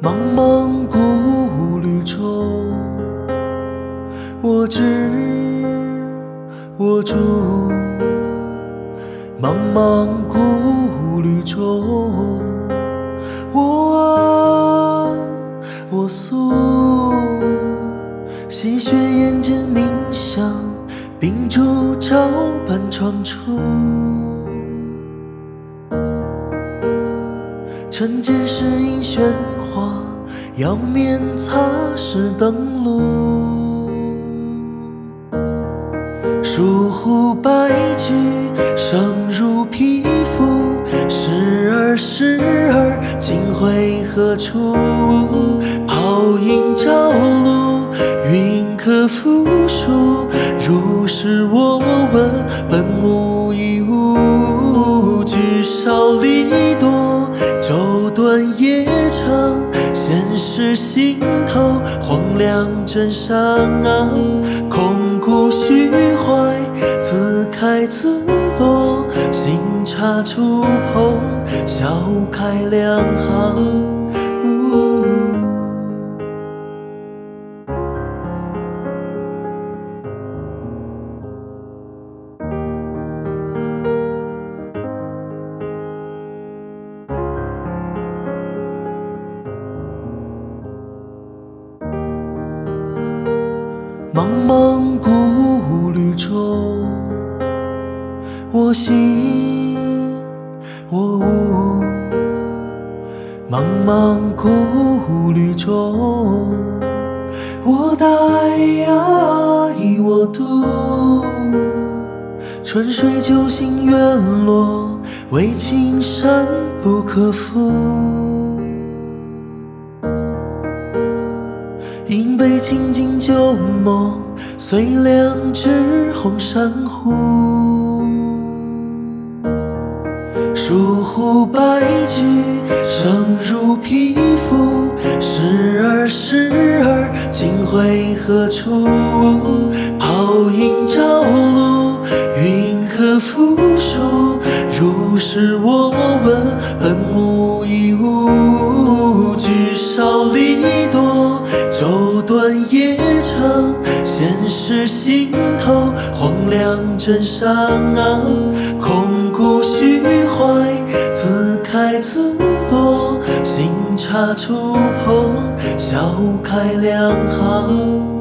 茫茫古旅中，我知我住。茫茫古旅中，我安我宿。戏谑眼间冥想，秉烛照半窗出。晨间时引喧哗，要面擦拭灯炉。疏忽白驹，生如皮肤。时而时而，今会何处？泡影朝露，云可复数。如是我是心头荒凉枕上，空谷虚怀，自开自落，新茶初碰，笑开两行。茫茫古旅中，我行我悟。茫茫古旅中，我待我独。春水酒醒院落，为青山不可负。饮杯清尽旧梦，随两只红珊瑚。疏忽白驹，生如匹夫。时而时而，今回何处？泡影朝露，云可复数？如是我闻，本无一物。心头荒凉枕上啊，空谷虚怀，自开自落，新茶初捧，笑开两行。